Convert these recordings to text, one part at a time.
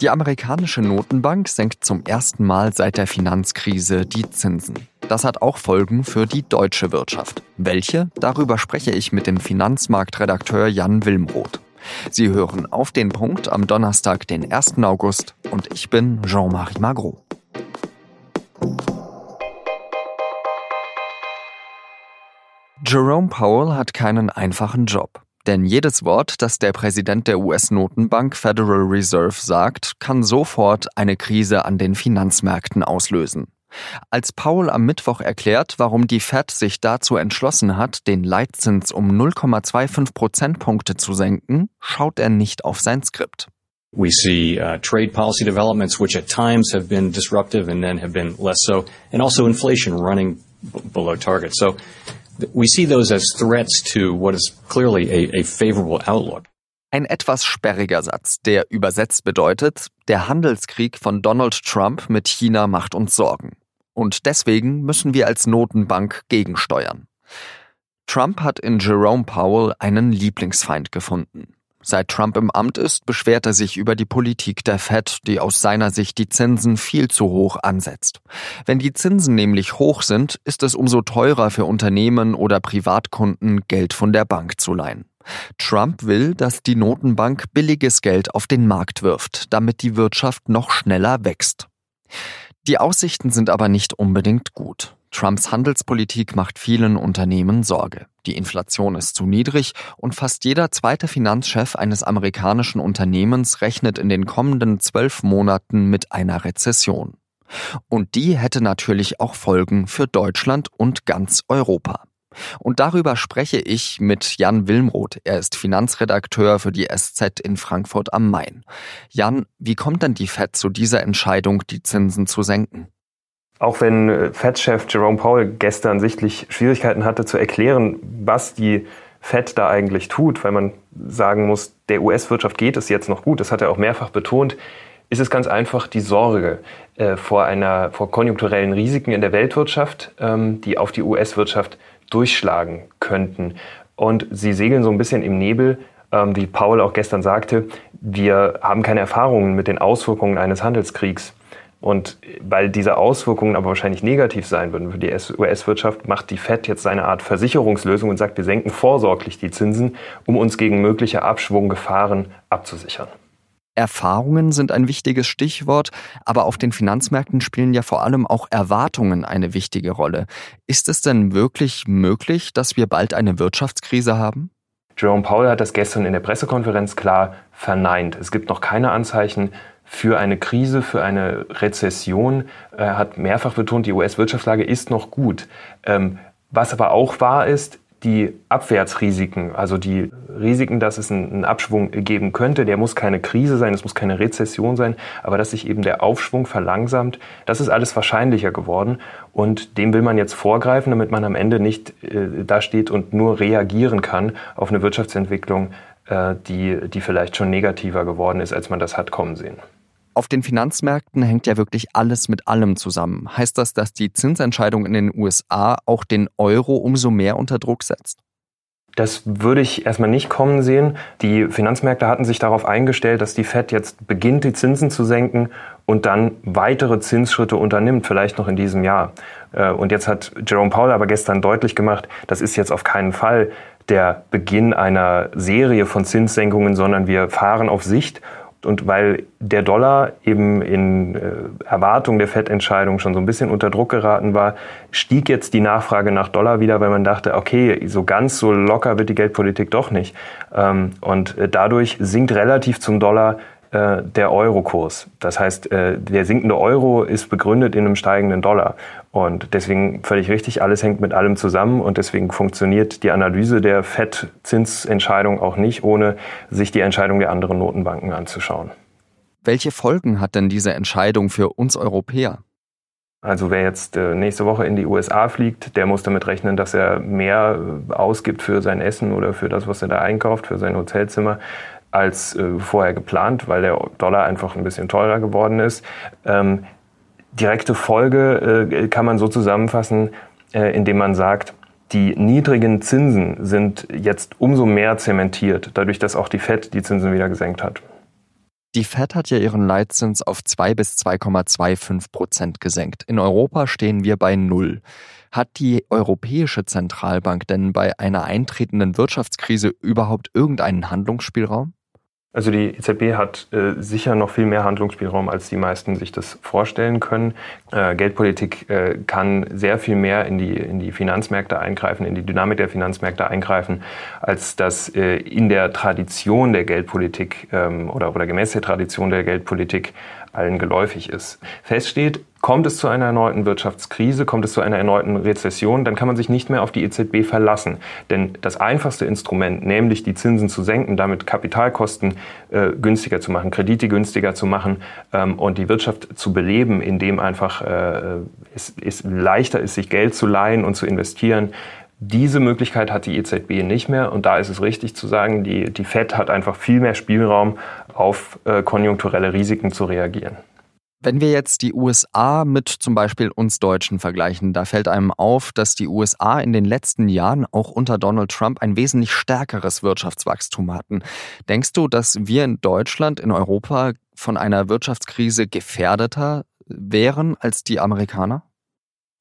Die amerikanische Notenbank senkt zum ersten Mal seit der Finanzkrise die Zinsen. Das hat auch Folgen für die deutsche Wirtschaft. Welche? Darüber spreche ich mit dem Finanzmarktredakteur Jan Wilmroth. Sie hören auf den Punkt am Donnerstag, den 1. August und ich bin Jean-Marie Magro. Jerome Powell hat keinen einfachen Job. Denn jedes Wort, das der Präsident der US-Notenbank Federal Reserve sagt, kann sofort eine Krise an den Finanzmärkten auslösen. Als Paul am Mittwoch erklärt, warum die Fed sich dazu entschlossen hat, den Leitzins um 0,25 Prozentpunkte zu senken, schaut er nicht auf sein Skript. We see uh, trade policy developments which at times have been disruptive and then have been less so, and also inflation running below target. So we see those as threats to what is clearly a, a favorable outlook. Ein etwas sperriger Satz, der übersetzt bedeutet, der Handelskrieg von Donald Trump mit China macht uns Sorgen. Und deswegen müssen wir als Notenbank gegensteuern. Trump hat in Jerome Powell einen Lieblingsfeind gefunden. Seit Trump im Amt ist, beschwert er sich über die Politik der Fed, die aus seiner Sicht die Zinsen viel zu hoch ansetzt. Wenn die Zinsen nämlich hoch sind, ist es umso teurer für Unternehmen oder Privatkunden, Geld von der Bank zu leihen. Trump will, dass die Notenbank billiges Geld auf den Markt wirft, damit die Wirtschaft noch schneller wächst. Die Aussichten sind aber nicht unbedingt gut. Trumps Handelspolitik macht vielen Unternehmen Sorge. Die Inflation ist zu niedrig und fast jeder zweite Finanzchef eines amerikanischen Unternehmens rechnet in den kommenden zwölf Monaten mit einer Rezession. Und die hätte natürlich auch Folgen für Deutschland und ganz Europa. Und darüber spreche ich mit Jan Wilmroth. Er ist Finanzredakteur für die SZ in Frankfurt am Main. Jan, wie kommt denn die Fed zu dieser Entscheidung, die Zinsen zu senken? Auch wenn äh, Fed-Chef Jerome Powell gestern sichtlich Schwierigkeiten hatte zu erklären, was die Fed da eigentlich tut, weil man sagen muss, der US-Wirtschaft geht es jetzt noch gut, das hat er auch mehrfach betont, ist es ganz einfach die Sorge äh, vor einer vor konjunkturellen Risiken in der Weltwirtschaft, ähm, die auf die US-Wirtschaft durchschlagen könnten. Und sie segeln so ein bisschen im Nebel, ähm, wie Paul auch gestern sagte. Wir haben keine Erfahrungen mit den Auswirkungen eines Handelskriegs. Und weil diese Auswirkungen aber wahrscheinlich negativ sein würden für die US-Wirtschaft, macht die Fed jetzt eine Art Versicherungslösung und sagt, wir senken vorsorglich die Zinsen, um uns gegen mögliche Abschwunggefahren abzusichern. Erfahrungen sind ein wichtiges Stichwort, aber auf den Finanzmärkten spielen ja vor allem auch Erwartungen eine wichtige Rolle. Ist es denn wirklich möglich, dass wir bald eine Wirtschaftskrise haben? Jerome Powell hat das gestern in der Pressekonferenz klar verneint. Es gibt noch keine Anzeichen für eine Krise, für eine Rezession. Er hat mehrfach betont, die US-Wirtschaftslage ist noch gut. Ähm, was aber auch wahr ist, die Abwärtsrisiken, also die Risiken, dass es einen Abschwung geben könnte, der muss keine Krise sein, es muss keine Rezession sein, aber dass sich eben der Aufschwung verlangsamt, das ist alles wahrscheinlicher geworden und dem will man jetzt vorgreifen, damit man am Ende nicht äh, da steht und nur reagieren kann auf eine Wirtschaftsentwicklung, äh, die, die vielleicht schon negativer geworden ist, als man das hat kommen sehen. Auf den Finanzmärkten hängt ja wirklich alles mit allem zusammen. Heißt das, dass die Zinsentscheidung in den USA auch den Euro umso mehr unter Druck setzt? Das würde ich erstmal nicht kommen sehen. Die Finanzmärkte hatten sich darauf eingestellt, dass die Fed jetzt beginnt, die Zinsen zu senken und dann weitere Zinsschritte unternimmt, vielleicht noch in diesem Jahr. Äh, und jetzt hat Jerome Powell aber gestern deutlich gemacht, das ist jetzt auf keinen Fall der Beginn einer Serie von Zinssenkungen, sondern wir fahren auf Sicht und weil der Dollar eben in äh, Erwartung der FED-Entscheidung schon so ein bisschen unter Druck geraten war, stieg jetzt die Nachfrage nach Dollar wieder, weil man dachte, okay, so ganz so locker wird die Geldpolitik doch nicht. Ähm, und äh, dadurch sinkt relativ zum Dollar äh, der Euro-Kurs. Das heißt, äh, der sinkende Euro ist begründet in einem steigenden Dollar. Und deswegen völlig richtig, alles hängt mit allem zusammen und deswegen funktioniert die Analyse der FED-Zinsentscheidung auch nicht, ohne sich die Entscheidung der anderen Notenbanken anzuschauen. Welche Folgen hat denn diese Entscheidung für uns Europäer? Also wer jetzt äh, nächste Woche in die USA fliegt, der muss damit rechnen, dass er mehr ausgibt für sein Essen oder für das, was er da einkauft, für sein Hotelzimmer, als äh, vorher geplant, weil der Dollar einfach ein bisschen teurer geworden ist. Ähm, direkte Folge äh, kann man so zusammenfassen, äh, indem man sagt, die niedrigen Zinsen sind jetzt umso mehr zementiert, dadurch, dass auch die Fed die Zinsen wieder gesenkt hat. Die Fed hat ja ihren Leitzins auf 2 bis 2,25 Prozent gesenkt. In Europa stehen wir bei Null. Hat die Europäische Zentralbank denn bei einer eintretenden Wirtschaftskrise überhaupt irgendeinen Handlungsspielraum? Also die EZB hat äh, sicher noch viel mehr Handlungsspielraum, als die meisten sich das vorstellen können. Äh, Geldpolitik äh, kann sehr viel mehr in die, in die Finanzmärkte eingreifen, in die Dynamik der Finanzmärkte eingreifen, als das äh, in der Tradition der Geldpolitik ähm, oder, oder gemäß der Tradition der Geldpolitik allen geläufig ist. Fest steht, kommt es zu einer erneuten Wirtschaftskrise, kommt es zu einer erneuten Rezession, dann kann man sich nicht mehr auf die EZB verlassen. Denn das einfachste Instrument, nämlich die Zinsen zu senken, damit Kapitalkosten äh, günstiger zu machen, Kredite günstiger zu machen ähm, und die Wirtschaft zu beleben, indem einfach äh, es, es leichter ist, sich Geld zu leihen und zu investieren, diese Möglichkeit hat die EZB nicht mehr und da ist es richtig zu sagen, die, die Fed hat einfach viel mehr Spielraum, auf äh, konjunkturelle Risiken zu reagieren. Wenn wir jetzt die USA mit zum Beispiel uns Deutschen vergleichen, da fällt einem auf, dass die USA in den letzten Jahren auch unter Donald Trump ein wesentlich stärkeres Wirtschaftswachstum hatten. Denkst du, dass wir in Deutschland, in Europa von einer Wirtschaftskrise gefährdeter wären als die Amerikaner?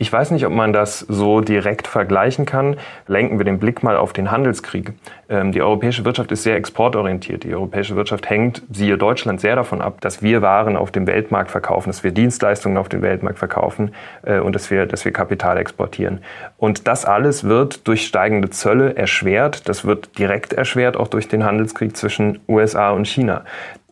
Ich weiß nicht, ob man das so direkt vergleichen kann. Lenken wir den Blick mal auf den Handelskrieg. Ähm, die europäische Wirtschaft ist sehr exportorientiert. Die europäische Wirtschaft hängt, siehe Deutschland, sehr davon ab, dass wir Waren auf dem Weltmarkt verkaufen, dass wir Dienstleistungen auf dem Weltmarkt verkaufen äh, und dass wir, dass wir Kapital exportieren. Und das alles wird durch steigende Zölle erschwert. Das wird direkt erschwert auch durch den Handelskrieg zwischen USA und China.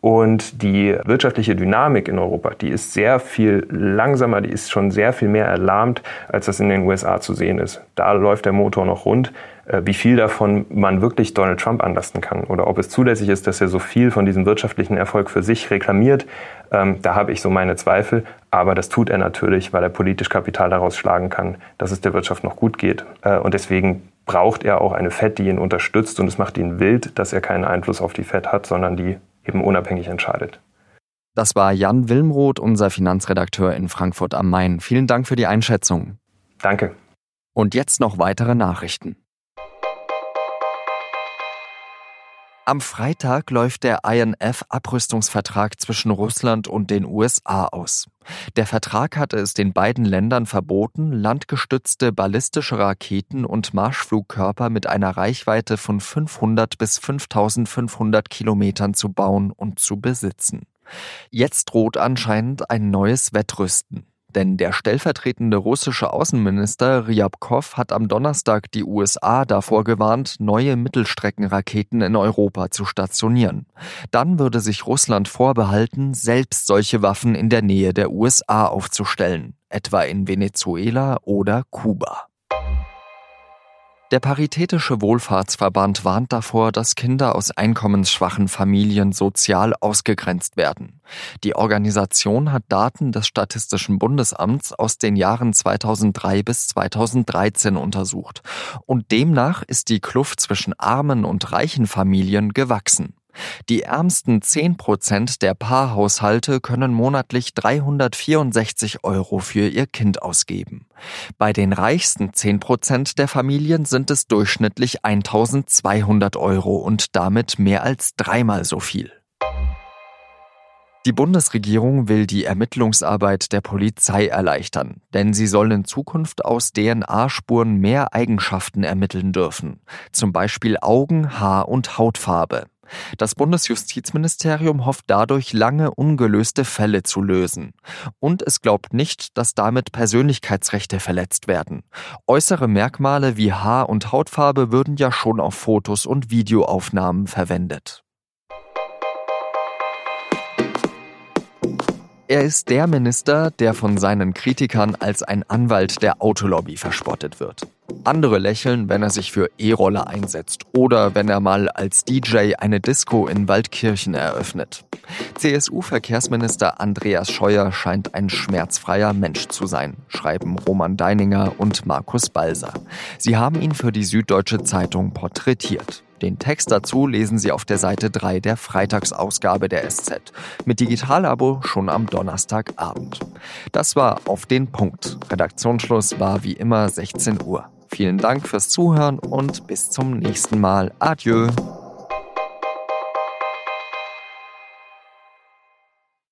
Und die wirtschaftliche Dynamik in Europa, die ist sehr viel langsamer, die ist schon sehr viel mehr erlahmt, als das in den USA zu sehen ist. Da läuft der Motor noch rund. Äh, wie viel davon man wirklich Donald Trump anlasten kann oder ob es zulässig ist, dass er so viel von diesem wirtschaftlichen Erfolg für sich reklamiert, ähm, da habe ich so meine Zweifel. Aber das tut er natürlich, weil er politisch Kapital daraus schlagen kann, dass es der Wirtschaft noch gut geht. Äh, und deswegen braucht er auch eine Fed, die ihn unterstützt. Und es macht ihn wild, dass er keinen Einfluss auf die Fed hat, sondern die eben unabhängig entscheidet. Das war Jan Wilmroth, unser Finanzredakteur in Frankfurt am Main. Vielen Dank für die Einschätzung. Danke. Und jetzt noch weitere Nachrichten. Am Freitag läuft der INF-Abrüstungsvertrag zwischen Russland und den USA aus. Der Vertrag hatte es den beiden Ländern verboten, landgestützte ballistische Raketen und Marschflugkörper mit einer Reichweite von 500 bis 5500 Kilometern zu bauen und zu besitzen. Jetzt droht anscheinend ein neues Wettrüsten. Denn der stellvertretende russische Außenminister Ryabkov hat am Donnerstag die USA davor gewarnt, neue Mittelstreckenraketen in Europa zu stationieren. Dann würde sich Russland vorbehalten, selbst solche Waffen in der Nähe der USA aufzustellen, etwa in Venezuela oder Kuba. Der Paritätische Wohlfahrtsverband warnt davor, dass Kinder aus einkommensschwachen Familien sozial ausgegrenzt werden. Die Organisation hat Daten des Statistischen Bundesamts aus den Jahren 2003 bis 2013 untersucht. Und demnach ist die Kluft zwischen armen und reichen Familien gewachsen. Die ärmsten 10 Prozent der Paarhaushalte können monatlich 364 Euro für ihr Kind ausgeben. Bei den reichsten 10 Prozent der Familien sind es durchschnittlich 1200 Euro und damit mehr als dreimal so viel. Die Bundesregierung will die Ermittlungsarbeit der Polizei erleichtern, denn sie soll in Zukunft aus DNA-Spuren mehr Eigenschaften ermitteln dürfen, zum Beispiel Augen, Haar und Hautfarbe. Das Bundesjustizministerium hofft dadurch, lange ungelöste Fälle zu lösen. Und es glaubt nicht, dass damit Persönlichkeitsrechte verletzt werden. Äußere Merkmale wie Haar- und Hautfarbe würden ja schon auf Fotos und Videoaufnahmen verwendet. Er ist der Minister, der von seinen Kritikern als ein Anwalt der Autolobby verspottet wird. Andere lächeln, wenn er sich für E-Roller einsetzt oder wenn er mal als DJ eine Disco in Waldkirchen eröffnet. CSU-Verkehrsminister Andreas Scheuer scheint ein schmerzfreier Mensch zu sein, schreiben Roman Deininger und Markus Balser. Sie haben ihn für die Süddeutsche Zeitung porträtiert. Den Text dazu lesen Sie auf der Seite 3 der Freitagsausgabe der SZ. Mit Digitalabo schon am Donnerstagabend. Das war auf den Punkt. Redaktionsschluss war wie immer 16 Uhr. Vielen Dank fürs Zuhören und bis zum nächsten Mal. Adieu.